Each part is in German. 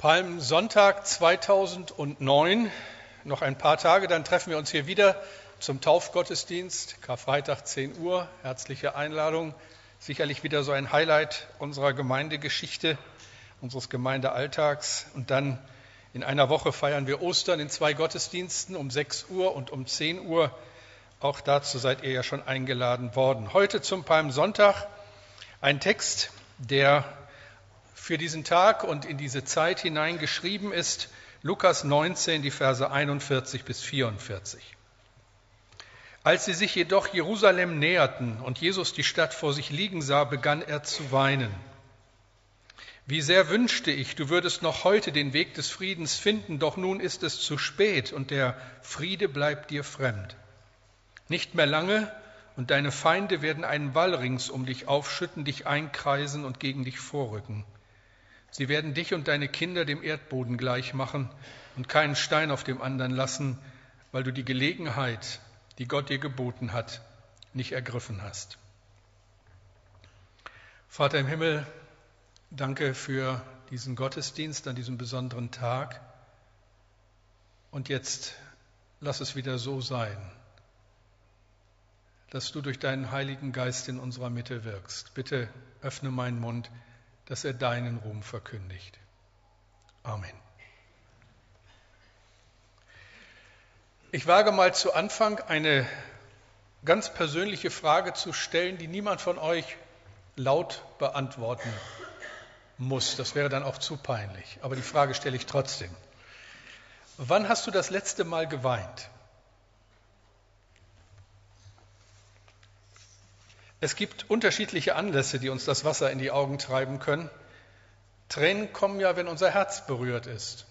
Palmsonntag 2009, noch ein paar Tage, dann treffen wir uns hier wieder zum Taufgottesdienst, Karfreitag 10 Uhr, herzliche Einladung. Sicherlich wieder so ein Highlight unserer Gemeindegeschichte, unseres Gemeindealltags. Und dann in einer Woche feiern wir Ostern in zwei Gottesdiensten um 6 Uhr und um 10 Uhr. Auch dazu seid ihr ja schon eingeladen worden. Heute zum Palmsonntag ein Text, der für diesen Tag und in diese Zeit hinein geschrieben ist. Lukas 19, die Verse 41 bis 44. Als sie sich jedoch Jerusalem näherten und Jesus die Stadt vor sich liegen sah, begann er zu weinen. Wie sehr wünschte ich, du würdest noch heute den Weg des Friedens finden, doch nun ist es zu spät und der Friede bleibt dir fremd. Nicht mehr lange und deine Feinde werden einen Wall rings um dich aufschütten, dich einkreisen und gegen dich vorrücken. Sie werden dich und deine Kinder dem Erdboden gleich machen und keinen Stein auf dem anderen lassen, weil du die Gelegenheit, die Gott dir geboten hat, nicht ergriffen hast. Vater im Himmel, danke für diesen Gottesdienst an diesem besonderen Tag. Und jetzt lass es wieder so sein, dass du durch deinen Heiligen Geist in unserer Mitte wirkst. Bitte öffne meinen Mund dass er deinen Ruhm verkündigt. Amen. Ich wage mal zu Anfang eine ganz persönliche Frage zu stellen, die niemand von euch laut beantworten muss. Das wäre dann auch zu peinlich. Aber die Frage stelle ich trotzdem. Wann hast du das letzte Mal geweint? Es gibt unterschiedliche Anlässe, die uns das Wasser in die Augen treiben können. Tränen kommen ja, wenn unser Herz berührt ist.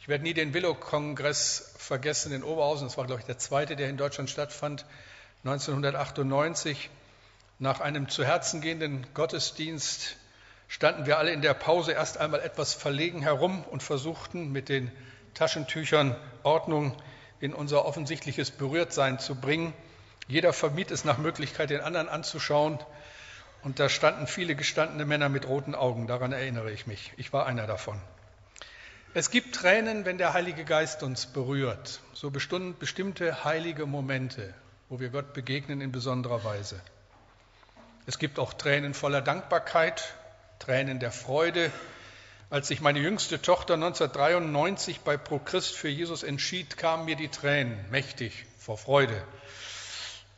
Ich werde nie den Willow-Kongress vergessen in Oberhausen. Das war, glaube ich, der zweite, der in Deutschland stattfand, 1998. Nach einem zu Herzen gehenden Gottesdienst standen wir alle in der Pause erst einmal etwas verlegen herum und versuchten mit den Taschentüchern Ordnung in unser offensichtliches Berührtsein zu bringen. Jeder vermied es nach Möglichkeit, den anderen anzuschauen. Und da standen viele gestandene Männer mit roten Augen. Daran erinnere ich mich. Ich war einer davon. Es gibt Tränen, wenn der Heilige Geist uns berührt. So bestimmte heilige Momente, wo wir Gott begegnen in besonderer Weise. Es gibt auch Tränen voller Dankbarkeit, Tränen der Freude. Als sich meine jüngste Tochter 1993 bei Pro Christ für Jesus entschied, kamen mir die Tränen mächtig vor Freude.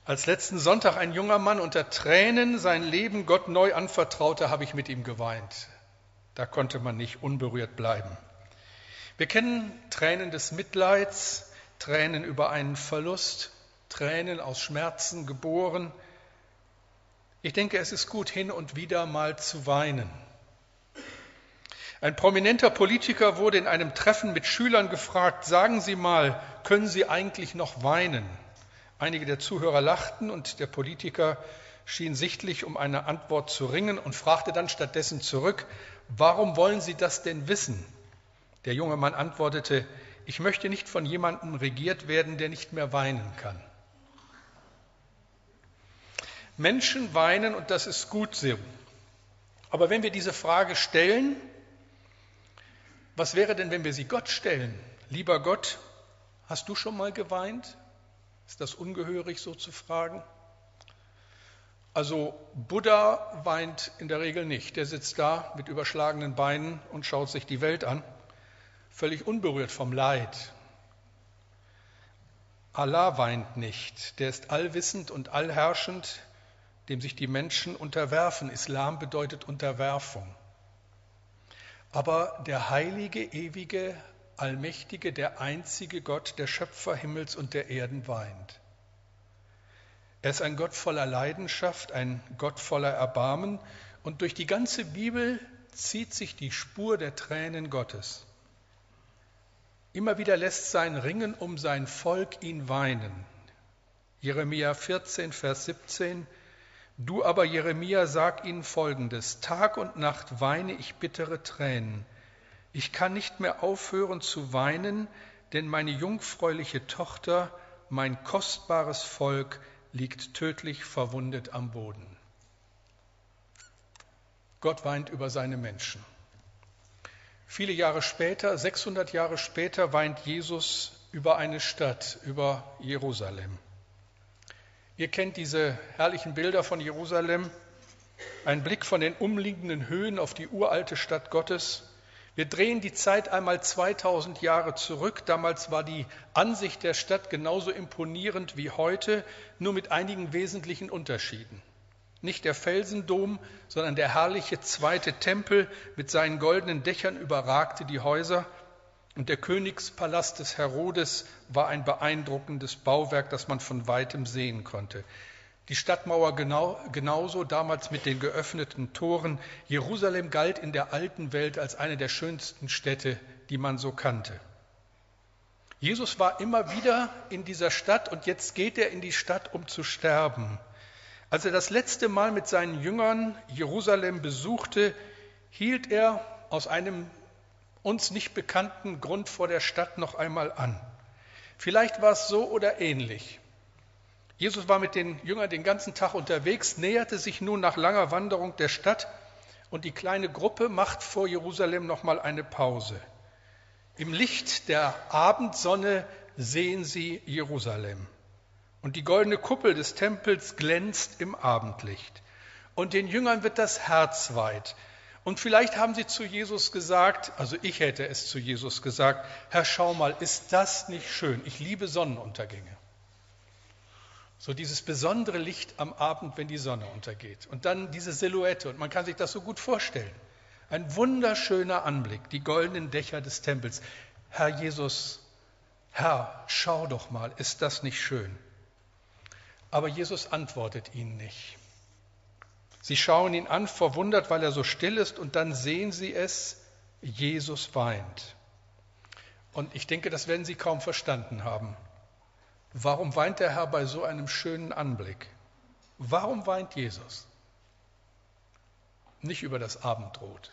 Als letzten Sonntag ein junger Mann unter Tränen sein Leben Gott neu anvertraute, habe ich mit ihm geweint. Da konnte man nicht unberührt bleiben. Wir kennen Tränen des Mitleids, Tränen über einen Verlust, Tränen aus Schmerzen geboren. Ich denke, es ist gut, hin und wieder mal zu weinen. Ein prominenter Politiker wurde in einem Treffen mit Schülern gefragt, sagen Sie mal, können Sie eigentlich noch weinen? Einige der Zuhörer lachten und der Politiker schien sichtlich um eine Antwort zu ringen und fragte dann stattdessen zurück, warum wollen Sie das denn wissen? Der junge Mann antwortete, ich möchte nicht von jemandem regiert werden, der nicht mehr weinen kann. Menschen weinen und das ist gut so. Aber wenn wir diese Frage stellen, was wäre denn, wenn wir sie Gott stellen? Lieber Gott, hast du schon mal geweint? Ist das ungehörig, so zu fragen? Also Buddha weint in der Regel nicht. Der sitzt da mit überschlagenen Beinen und schaut sich die Welt an, völlig unberührt vom Leid. Allah weint nicht. Der ist allwissend und allherrschend, dem sich die Menschen unterwerfen. Islam bedeutet Unterwerfung. Aber der heilige, ewige, Allmächtige, der einzige Gott, der Schöpfer Himmels und der Erden weint. Er ist ein Gott voller Leidenschaft, ein Gott voller Erbarmen und durch die ganze Bibel zieht sich die Spur der Tränen Gottes. Immer wieder lässt sein Ringen um sein Volk ihn weinen. Jeremia 14, Vers 17. Du aber, Jeremia, sag ihnen folgendes: Tag und Nacht weine ich bittere Tränen. Ich kann nicht mehr aufhören zu weinen, denn meine jungfräuliche Tochter, mein kostbares Volk, liegt tödlich verwundet am Boden. Gott weint über seine Menschen. Viele Jahre später, 600 Jahre später, weint Jesus über eine Stadt, über Jerusalem. Ihr kennt diese herrlichen Bilder von Jerusalem, ein Blick von den umliegenden Höhen auf die uralte Stadt Gottes. Wir drehen die Zeit einmal 2000 Jahre zurück. Damals war die Ansicht der Stadt genauso imponierend wie heute, nur mit einigen wesentlichen Unterschieden. Nicht der Felsendom, sondern der herrliche zweite Tempel mit seinen goldenen Dächern überragte die Häuser. Und der Königspalast des Herodes war ein beeindruckendes Bauwerk, das man von weitem sehen konnte. Die Stadtmauer genau, genauso, damals mit den geöffneten Toren. Jerusalem galt in der alten Welt als eine der schönsten Städte, die man so kannte. Jesus war immer wieder in dieser Stadt und jetzt geht er in die Stadt, um zu sterben. Als er das letzte Mal mit seinen Jüngern Jerusalem besuchte, hielt er aus einem uns nicht bekannten Grund vor der Stadt noch einmal an. Vielleicht war es so oder ähnlich. Jesus war mit den Jüngern den ganzen Tag unterwegs, näherte sich nun nach langer Wanderung der Stadt und die kleine Gruppe macht vor Jerusalem noch mal eine Pause. Im Licht der Abendsonne sehen sie Jerusalem. Und die goldene Kuppel des Tempels glänzt im Abendlicht. Und den Jüngern wird das Herz weit. Und vielleicht haben sie zu Jesus gesagt, also ich hätte es zu Jesus gesagt, Herr, schau mal, ist das nicht schön? Ich liebe Sonnenuntergänge. So dieses besondere Licht am Abend, wenn die Sonne untergeht. Und dann diese Silhouette. Und man kann sich das so gut vorstellen. Ein wunderschöner Anblick, die goldenen Dächer des Tempels. Herr Jesus, Herr, schau doch mal, ist das nicht schön? Aber Jesus antwortet ihnen nicht. Sie schauen ihn an, verwundert, weil er so still ist, und dann sehen sie es, Jesus weint. Und ich denke, das werden sie kaum verstanden haben. Warum weint der Herr bei so einem schönen Anblick? Warum weint Jesus? Nicht über das Abendrot,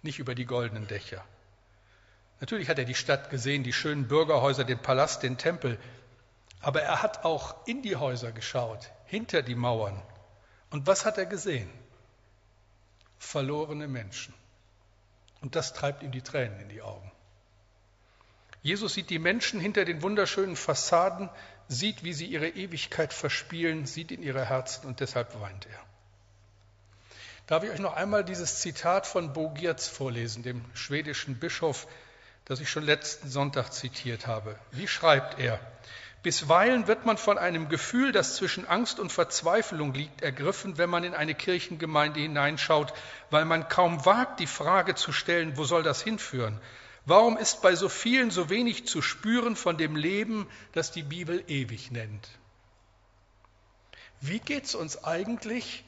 nicht über die goldenen Dächer. Natürlich hat er die Stadt gesehen, die schönen Bürgerhäuser, den Palast, den Tempel, aber er hat auch in die Häuser geschaut, hinter die Mauern. Und was hat er gesehen? Verlorene Menschen. Und das treibt ihm die Tränen in die Augen. Jesus sieht die Menschen hinter den wunderschönen Fassaden, sieht, wie sie ihre Ewigkeit verspielen, sieht in ihre Herzen und deshalb weint er. Darf ich euch noch einmal dieses Zitat von Bo Giertz vorlesen, dem schwedischen Bischof, das ich schon letzten Sonntag zitiert habe. Wie schreibt er? Bisweilen wird man von einem Gefühl, das zwischen Angst und Verzweiflung liegt, ergriffen, wenn man in eine Kirchengemeinde hineinschaut, weil man kaum wagt, die Frage zu stellen, wo soll das hinführen? Warum ist bei so vielen so wenig zu spüren von dem Leben, das die Bibel ewig nennt? Wie geht es uns eigentlich,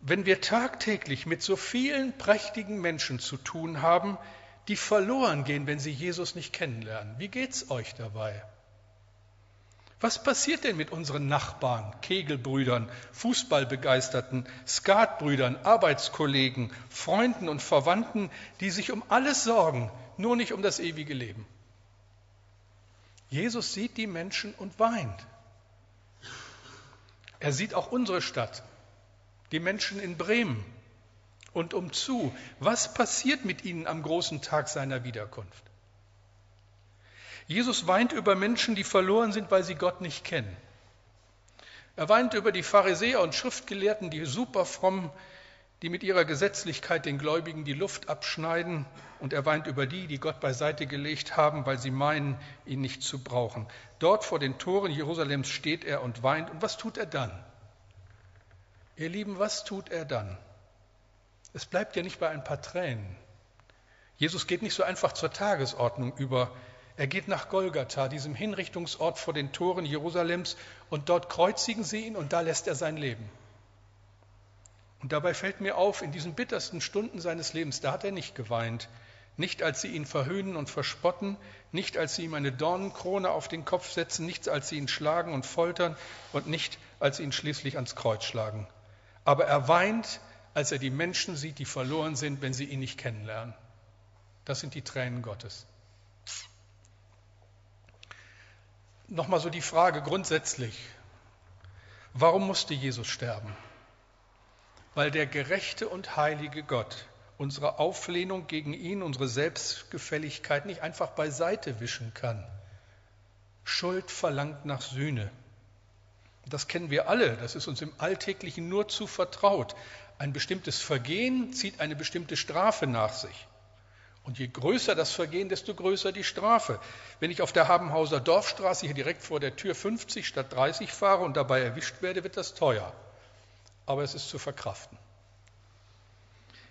wenn wir tagtäglich mit so vielen prächtigen Menschen zu tun haben, die verloren gehen, wenn sie Jesus nicht kennenlernen? Wie geht es euch dabei? Was passiert denn mit unseren Nachbarn, Kegelbrüdern, Fußballbegeisterten, Skatbrüdern, Arbeitskollegen, Freunden und Verwandten, die sich um alles sorgen, nur nicht um das ewige Leben? Jesus sieht die Menschen und weint. Er sieht auch unsere Stadt, die Menschen in Bremen und umzu. Was passiert mit ihnen am großen Tag seiner Wiederkunft? Jesus weint über Menschen, die verloren sind, weil sie Gott nicht kennen. Er weint über die Pharisäer und Schriftgelehrten, die super fromm, die mit ihrer Gesetzlichkeit den Gläubigen die Luft abschneiden. Und er weint über die, die Gott beiseite gelegt haben, weil sie meinen, ihn nicht zu brauchen. Dort vor den Toren Jerusalems steht er und weint. Und was tut er dann? Ihr Lieben, was tut er dann? Es bleibt ja nicht bei ein paar Tränen. Jesus geht nicht so einfach zur Tagesordnung über. Er geht nach Golgatha, diesem Hinrichtungsort vor den Toren Jerusalems, und dort kreuzigen sie ihn und da lässt er sein Leben. Und dabei fällt mir auf, in diesen bittersten Stunden seines Lebens, da hat er nicht geweint. Nicht als sie ihn verhöhnen und verspotten, nicht als sie ihm eine Dornenkrone auf den Kopf setzen, nicht als sie ihn schlagen und foltern und nicht als sie ihn schließlich ans Kreuz schlagen. Aber er weint, als er die Menschen sieht, die verloren sind, wenn sie ihn nicht kennenlernen. Das sind die Tränen Gottes. nochmal so die Frage grundsätzlich, warum musste Jesus sterben? Weil der gerechte und heilige Gott unsere Auflehnung gegen ihn, unsere Selbstgefälligkeit nicht einfach beiseite wischen kann. Schuld verlangt nach Sühne. Das kennen wir alle, das ist uns im Alltäglichen nur zu vertraut. Ein bestimmtes Vergehen zieht eine bestimmte Strafe nach sich. Und je größer das Vergehen, desto größer die Strafe. Wenn ich auf der Habenhauser Dorfstraße hier direkt vor der Tür 50 statt 30 fahre und dabei erwischt werde, wird das teuer. Aber es ist zu verkraften.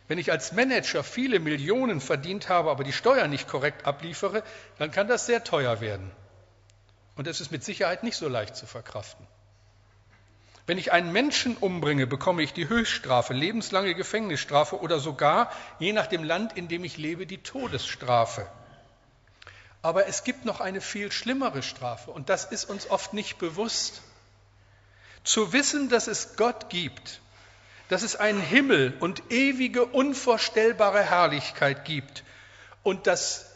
Wenn ich als Manager viele Millionen verdient habe, aber die Steuern nicht korrekt abliefere, dann kann das sehr teuer werden. Und es ist mit Sicherheit nicht so leicht zu verkraften. Wenn ich einen Menschen umbringe, bekomme ich die Höchststrafe, lebenslange Gefängnisstrafe oder sogar, je nach dem Land, in dem ich lebe, die Todesstrafe. Aber es gibt noch eine viel schlimmere Strafe und das ist uns oft nicht bewusst. Zu wissen, dass es Gott gibt, dass es einen Himmel und ewige, unvorstellbare Herrlichkeit gibt und dass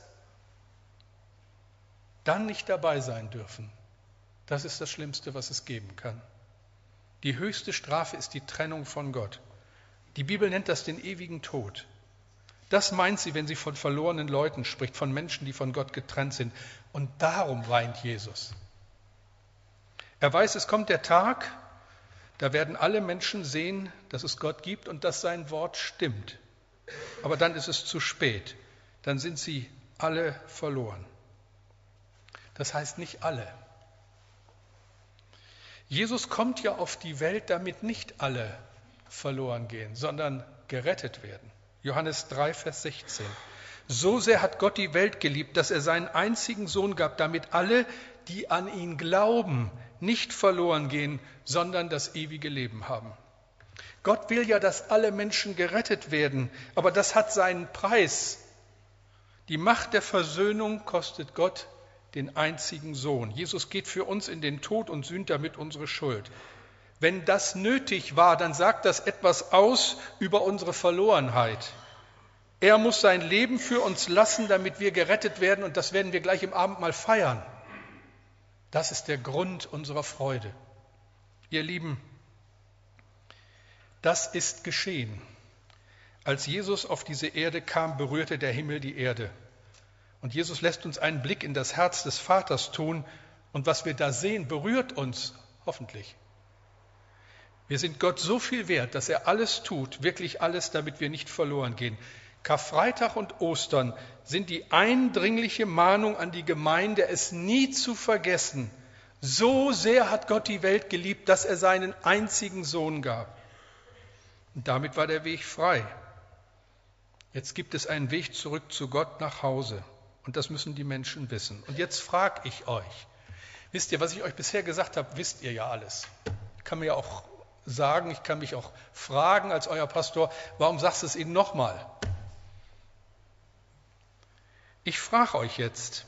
dann nicht dabei sein dürfen, das ist das Schlimmste, was es geben kann. Die höchste Strafe ist die Trennung von Gott. Die Bibel nennt das den ewigen Tod. Das meint sie, wenn sie von verlorenen Leuten spricht, von Menschen, die von Gott getrennt sind. Und darum weint Jesus. Er weiß, es kommt der Tag, da werden alle Menschen sehen, dass es Gott gibt und dass sein Wort stimmt. Aber dann ist es zu spät. Dann sind sie alle verloren. Das heißt nicht alle. Jesus kommt ja auf die Welt, damit nicht alle verloren gehen, sondern gerettet werden. Johannes 3, Vers 16. So sehr hat Gott die Welt geliebt, dass er seinen einzigen Sohn gab, damit alle, die an ihn glauben, nicht verloren gehen, sondern das ewige Leben haben. Gott will ja, dass alle Menschen gerettet werden, aber das hat seinen Preis. Die Macht der Versöhnung kostet Gott den einzigen Sohn. Jesus geht für uns in den Tod und sühnt damit unsere Schuld. Wenn das nötig war, dann sagt das etwas aus über unsere Verlorenheit. Er muss sein Leben für uns lassen, damit wir gerettet werden, und das werden wir gleich im Abendmahl feiern. Das ist der Grund unserer Freude. Ihr Lieben, das ist geschehen. Als Jesus auf diese Erde kam, berührte der Himmel die Erde. Und Jesus lässt uns einen Blick in das Herz des Vaters tun. Und was wir da sehen, berührt uns hoffentlich. Wir sind Gott so viel wert, dass er alles tut, wirklich alles, damit wir nicht verloren gehen. Karfreitag und Ostern sind die eindringliche Mahnung an die Gemeinde, es nie zu vergessen. So sehr hat Gott die Welt geliebt, dass er seinen einzigen Sohn gab. Und damit war der Weg frei. Jetzt gibt es einen Weg zurück zu Gott nach Hause. Und das müssen die Menschen wissen. Und jetzt frage ich euch, wisst ihr, was ich euch bisher gesagt habe, wisst ihr ja alles. Ich kann mir ja auch sagen, ich kann mich auch fragen als euer Pastor, warum sagst du es ihnen nochmal? Ich frage euch jetzt,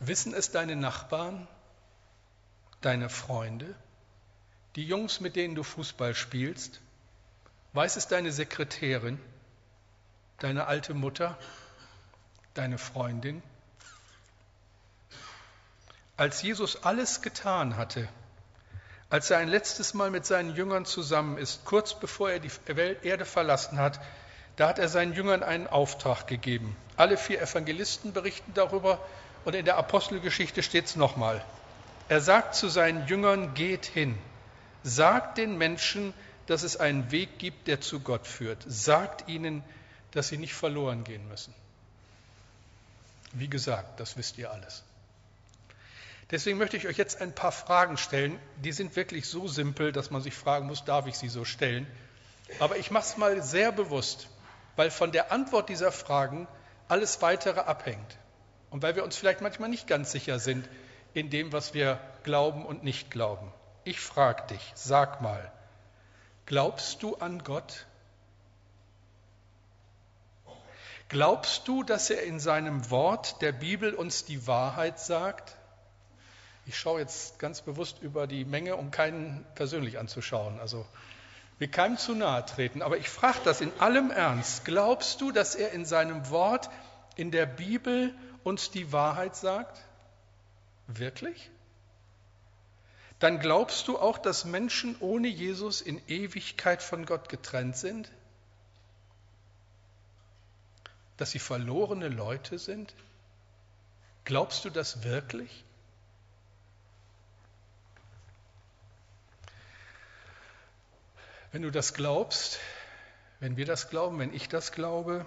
wissen es deine Nachbarn, deine Freunde, die Jungs, mit denen du Fußball spielst? Weiß es deine Sekretärin, deine alte Mutter, deine Freundin? Als Jesus alles getan hatte, als er ein letztes Mal mit seinen Jüngern zusammen ist, kurz bevor er die Erde verlassen hat, da hat er seinen Jüngern einen Auftrag gegeben. Alle vier Evangelisten berichten darüber und in der Apostelgeschichte steht es nochmal. Er sagt zu seinen Jüngern, geht hin, sagt den Menschen, dass es einen Weg gibt, der zu Gott führt. Sagt ihnen, dass sie nicht verloren gehen müssen. Wie gesagt, das wisst ihr alles. Deswegen möchte ich euch jetzt ein paar Fragen stellen. Die sind wirklich so simpel, dass man sich fragen muss, darf ich sie so stellen? Aber ich mache es mal sehr bewusst, weil von der Antwort dieser Fragen alles Weitere abhängt. Und weil wir uns vielleicht manchmal nicht ganz sicher sind in dem, was wir glauben und nicht glauben. Ich frage dich, sag mal, glaubst du an Gott? Glaubst du, dass er in seinem Wort der Bibel uns die Wahrheit sagt? Ich schaue jetzt ganz bewusst über die Menge, um keinen persönlich anzuschauen. Also wir keinem zu nahe treten. Aber ich frage das in allem Ernst. Glaubst du, dass er in seinem Wort, in der Bibel uns die Wahrheit sagt? Wirklich? Dann glaubst du auch, dass Menschen ohne Jesus in Ewigkeit von Gott getrennt sind? dass sie verlorene Leute sind? Glaubst du das wirklich? Wenn du das glaubst, wenn wir das glauben, wenn ich das glaube,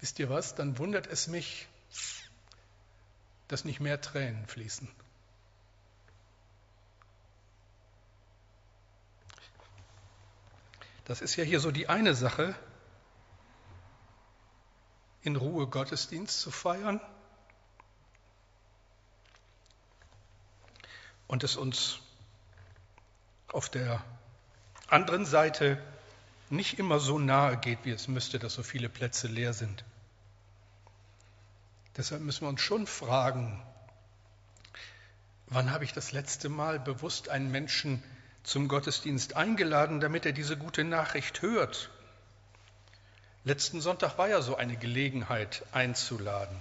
wisst ihr was, dann wundert es mich, dass nicht mehr Tränen fließen. Das ist ja hier so die eine Sache, in Ruhe Gottesdienst zu feiern und es uns auf der anderen Seite nicht immer so nahe geht, wie es müsste, dass so viele Plätze leer sind. Deshalb müssen wir uns schon fragen, wann habe ich das letzte Mal bewusst einen Menschen zum Gottesdienst eingeladen, damit er diese gute Nachricht hört? Letzten Sonntag war ja so eine Gelegenheit einzuladen.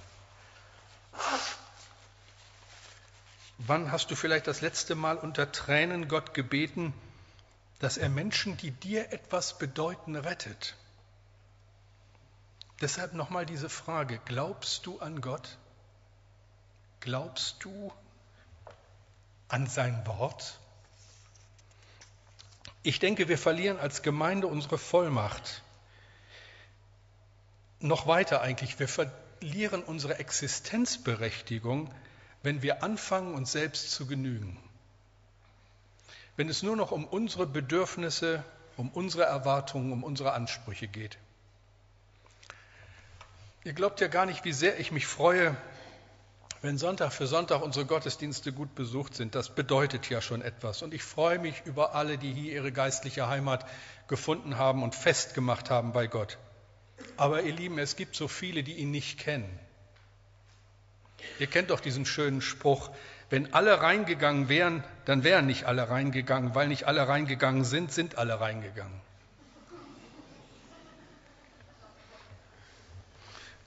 Wann hast du vielleicht das letzte Mal unter Tränen Gott gebeten, dass er Menschen, die dir etwas bedeuten, rettet. Deshalb nochmal diese Frage, glaubst du an Gott? Glaubst du an sein Wort? Ich denke, wir verlieren als Gemeinde unsere Vollmacht. Noch weiter eigentlich, wir verlieren unsere Existenzberechtigung, wenn wir anfangen, uns selbst zu genügen wenn es nur noch um unsere Bedürfnisse, um unsere Erwartungen, um unsere Ansprüche geht. Ihr glaubt ja gar nicht, wie sehr ich mich freue, wenn Sonntag für Sonntag unsere Gottesdienste gut besucht sind. Das bedeutet ja schon etwas. Und ich freue mich über alle, die hier ihre geistliche Heimat gefunden haben und festgemacht haben bei Gott. Aber ihr Lieben, es gibt so viele, die ihn nicht kennen. Ihr kennt doch diesen schönen Spruch, wenn alle reingegangen wären, dann wären nicht alle reingegangen. Weil nicht alle reingegangen sind, sind alle reingegangen.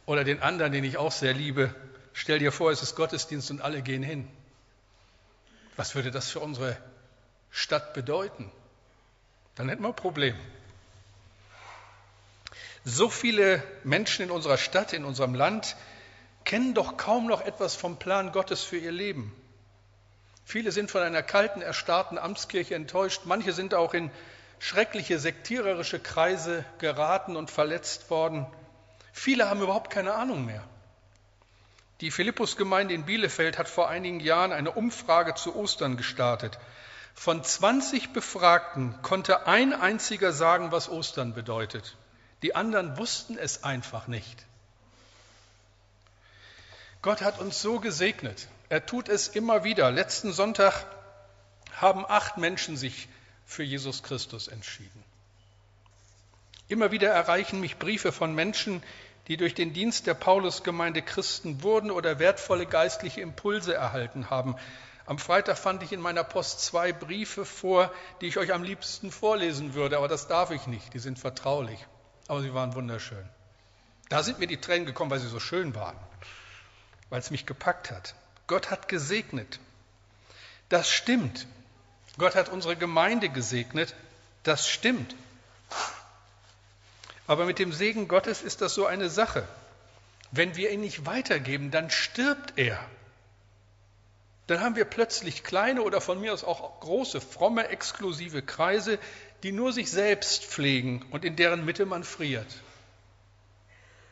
Oder den anderen, den ich auch sehr liebe, stell dir vor, es ist Gottesdienst und alle gehen hin. Was würde das für unsere Stadt bedeuten? Dann hätten wir ein Problem. So viele Menschen in unserer Stadt, in unserem Land kennen doch kaum noch etwas vom Plan Gottes für ihr Leben. Viele sind von einer kalten, erstarrten Amtskirche enttäuscht. Manche sind auch in schreckliche sektiererische Kreise geraten und verletzt worden. Viele haben überhaupt keine Ahnung mehr. Die Philippusgemeinde in Bielefeld hat vor einigen Jahren eine Umfrage zu Ostern gestartet. Von 20 Befragten konnte ein einziger sagen, was Ostern bedeutet. Die anderen wussten es einfach nicht. Gott hat uns so gesegnet. Er tut es immer wieder. Letzten Sonntag haben acht Menschen sich für Jesus Christus entschieden. Immer wieder erreichen mich Briefe von Menschen, die durch den Dienst der Paulusgemeinde Christen wurden oder wertvolle geistliche Impulse erhalten haben. Am Freitag fand ich in meiner Post zwei Briefe vor, die ich euch am liebsten vorlesen würde, aber das darf ich nicht, die sind vertraulich. Aber sie waren wunderschön. Da sind mir die Tränen gekommen, weil sie so schön waren, weil es mich gepackt hat. Gott hat gesegnet. Das stimmt. Gott hat unsere Gemeinde gesegnet. Das stimmt. Aber mit dem Segen Gottes ist das so eine Sache. Wenn wir ihn nicht weitergeben, dann stirbt er. Dann haben wir plötzlich kleine oder von mir aus auch große, fromme, exklusive Kreise, die nur sich selbst pflegen und in deren Mitte man friert.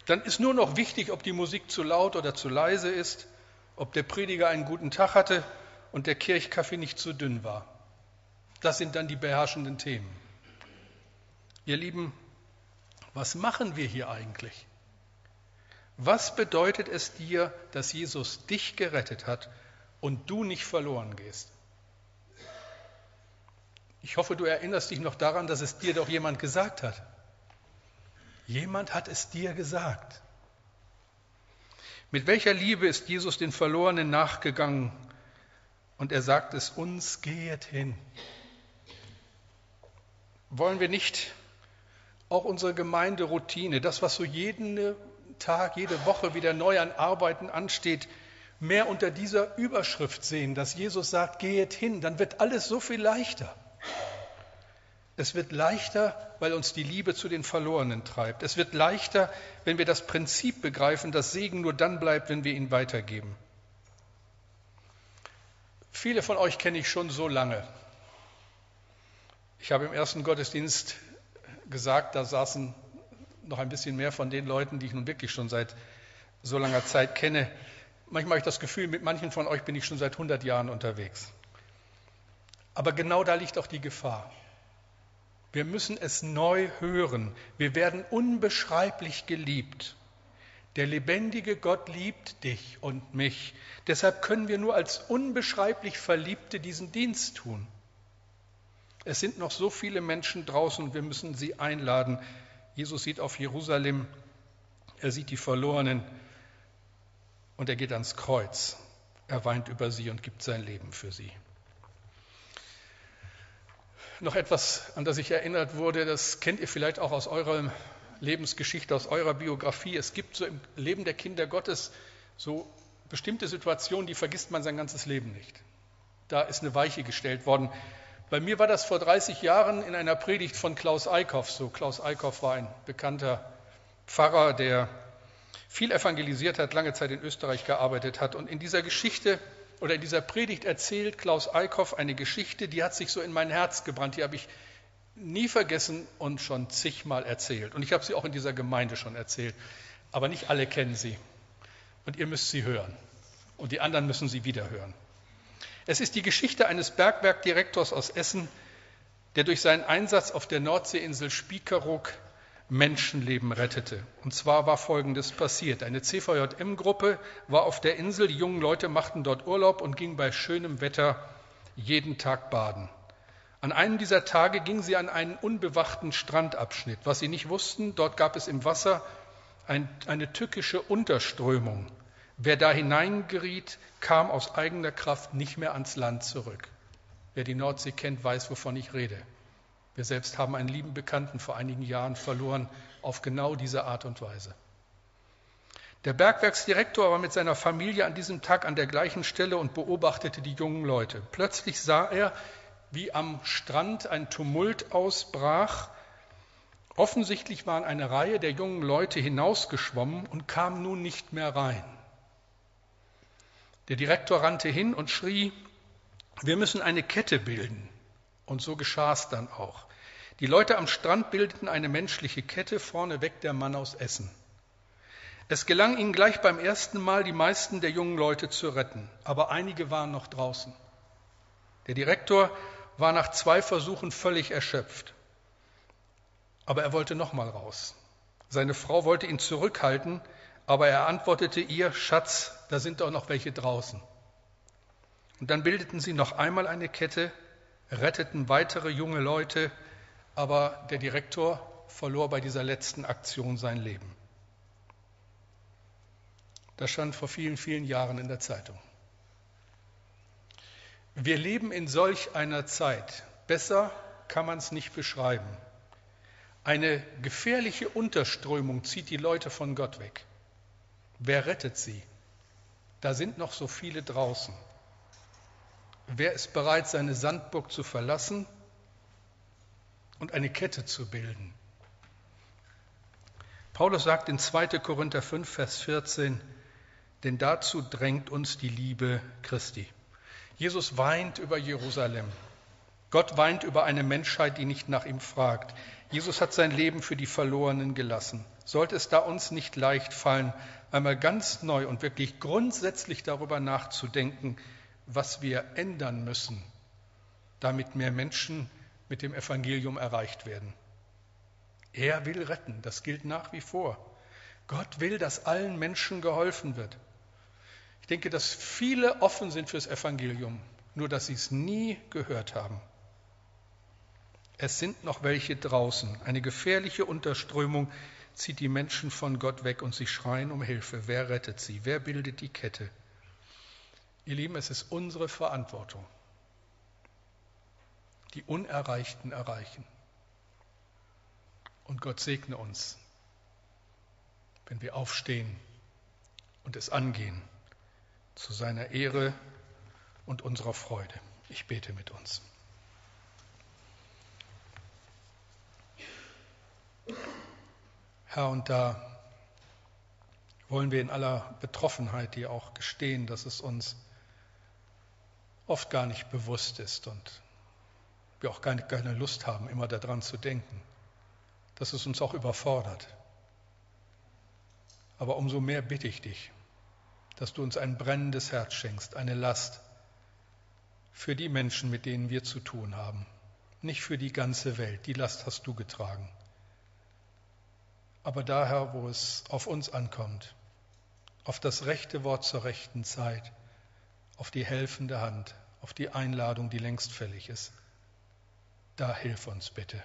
Dann ist nur noch wichtig, ob die Musik zu laut oder zu leise ist ob der Prediger einen guten Tag hatte und der Kirchkaffee nicht zu dünn war. Das sind dann die beherrschenden Themen. Ihr Lieben, was machen wir hier eigentlich? Was bedeutet es dir, dass Jesus dich gerettet hat und du nicht verloren gehst? Ich hoffe, du erinnerst dich noch daran, dass es dir doch jemand gesagt hat. Jemand hat es dir gesagt. Mit welcher Liebe ist Jesus den Verlorenen nachgegangen? Und er sagt es uns, geht hin. Wollen wir nicht auch unsere Gemeinderoutine, das, was so jeden Tag, jede Woche wieder neu an Arbeiten ansteht, mehr unter dieser Überschrift sehen, dass Jesus sagt, geht hin, dann wird alles so viel leichter. Es wird leichter, weil uns die Liebe zu den Verlorenen treibt. Es wird leichter, wenn wir das Prinzip begreifen, dass Segen nur dann bleibt, wenn wir ihn weitergeben. Viele von euch kenne ich schon so lange. Ich habe im ersten Gottesdienst gesagt, da saßen noch ein bisschen mehr von den Leuten, die ich nun wirklich schon seit so langer Zeit kenne. Manchmal habe ich das Gefühl, mit manchen von euch bin ich schon seit 100 Jahren unterwegs. Aber genau da liegt auch die Gefahr. Wir müssen es neu hören. Wir werden unbeschreiblich geliebt. Der lebendige Gott liebt dich und mich. Deshalb können wir nur als unbeschreiblich Verliebte diesen Dienst tun. Es sind noch so viele Menschen draußen und wir müssen sie einladen. Jesus sieht auf Jerusalem, er sieht die Verlorenen und er geht ans Kreuz. Er weint über sie und gibt sein Leben für sie noch etwas, an das ich erinnert wurde, das kennt ihr vielleicht auch aus eurer Lebensgeschichte, aus eurer Biografie. Es gibt so im Leben der Kinder Gottes so bestimmte Situationen, die vergisst man sein ganzes Leben nicht. Da ist eine Weiche gestellt worden. Bei mir war das vor 30 Jahren in einer Predigt von Klaus Eickhoff so. Klaus Eickhoff war ein bekannter Pfarrer, der viel evangelisiert hat, lange Zeit in Österreich gearbeitet hat. Und in dieser Geschichte oder in dieser Predigt erzählt Klaus Eickhoff eine Geschichte, die hat sich so in mein Herz gebrannt, die habe ich nie vergessen und schon zigmal erzählt. Und ich habe sie auch in dieser Gemeinde schon erzählt. Aber nicht alle kennen sie. Und ihr müsst sie hören. Und die anderen müssen sie wieder hören. Es ist die Geschichte eines Bergwerkdirektors aus Essen, der durch seinen Einsatz auf der Nordseeinsel Spiekeroog Menschenleben rettete. Und zwar war Folgendes passiert. Eine CVJM-Gruppe war auf der Insel, die jungen Leute machten dort Urlaub und gingen bei schönem Wetter jeden Tag baden. An einem dieser Tage gingen sie an einen unbewachten Strandabschnitt. Was sie nicht wussten, dort gab es im Wasser ein, eine tückische Unterströmung. Wer da hineingeriet, kam aus eigener Kraft nicht mehr ans Land zurück. Wer die Nordsee kennt, weiß, wovon ich rede. Wir selbst haben einen lieben Bekannten vor einigen Jahren verloren auf genau diese Art und Weise. Der Bergwerksdirektor war mit seiner Familie an diesem Tag an der gleichen Stelle und beobachtete die jungen Leute. Plötzlich sah er, wie am Strand ein Tumult ausbrach. Offensichtlich waren eine Reihe der jungen Leute hinausgeschwommen und kamen nun nicht mehr rein. Der Direktor rannte hin und schrie, wir müssen eine Kette bilden. Und so geschah es dann auch. Die Leute am Strand bildeten eine menschliche Kette, vorneweg der Mann aus Essen. Es gelang ihnen gleich beim ersten Mal, die meisten der jungen Leute zu retten, aber einige waren noch draußen. Der Direktor war nach zwei Versuchen völlig erschöpft. Aber er wollte noch mal raus. Seine Frau wollte ihn zurückhalten, aber er antwortete ihr, Schatz, da sind doch noch welche draußen. Und dann bildeten sie noch einmal eine Kette, retteten weitere junge Leute, aber der Direktor verlor bei dieser letzten Aktion sein Leben. Das stand vor vielen, vielen Jahren in der Zeitung. Wir leben in solch einer Zeit. Besser kann man es nicht beschreiben. Eine gefährliche Unterströmung zieht die Leute von Gott weg. Wer rettet sie? Da sind noch so viele draußen. Wer ist bereit, seine Sandburg zu verlassen und eine Kette zu bilden? Paulus sagt in 2. Korinther 5, Vers 14, denn dazu drängt uns die Liebe Christi. Jesus weint über Jerusalem. Gott weint über eine Menschheit, die nicht nach ihm fragt. Jesus hat sein Leben für die Verlorenen gelassen. Sollte es da uns nicht leicht fallen, einmal ganz neu und wirklich grundsätzlich darüber nachzudenken, was wir ändern müssen, damit mehr Menschen mit dem Evangelium erreicht werden. Er will retten, das gilt nach wie vor. Gott will, dass allen Menschen geholfen wird. Ich denke, dass viele offen sind fürs Evangelium, nur dass sie es nie gehört haben. Es sind noch welche draußen. Eine gefährliche Unterströmung zieht die Menschen von Gott weg und sie schreien um Hilfe. Wer rettet sie? Wer bildet die Kette? Ihr Lieben, es ist unsere Verantwortung, die Unerreichten erreichen. Und Gott segne uns, wenn wir aufstehen und es angehen zu seiner Ehre und unserer Freude. Ich bete mit uns. Herr, und da wollen wir in aller Betroffenheit dir auch gestehen, dass es uns oft gar nicht bewusst ist und wir auch gar keine Lust haben, immer daran zu denken, dass es uns auch überfordert. Aber umso mehr bitte ich dich, dass du uns ein brennendes Herz schenkst, eine Last für die Menschen, mit denen wir zu tun haben, nicht für die ganze Welt. Die Last hast du getragen. Aber daher, wo es auf uns ankommt, auf das rechte Wort zur rechten Zeit, auf die helfende Hand, auf die Einladung, die längst fällig ist, da hilf uns bitte.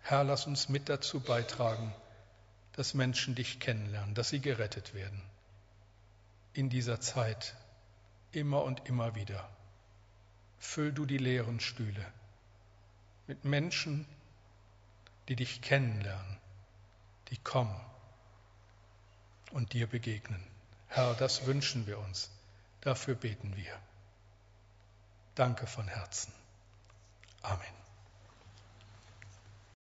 Herr, lass uns mit dazu beitragen, dass Menschen dich kennenlernen, dass sie gerettet werden. In dieser Zeit, immer und immer wieder. Füll du die leeren Stühle mit Menschen, die dich kennenlernen, die kommen und dir begegnen. Herr, das wünschen wir uns. Dafür beten wir. Danke von Herzen. Amen.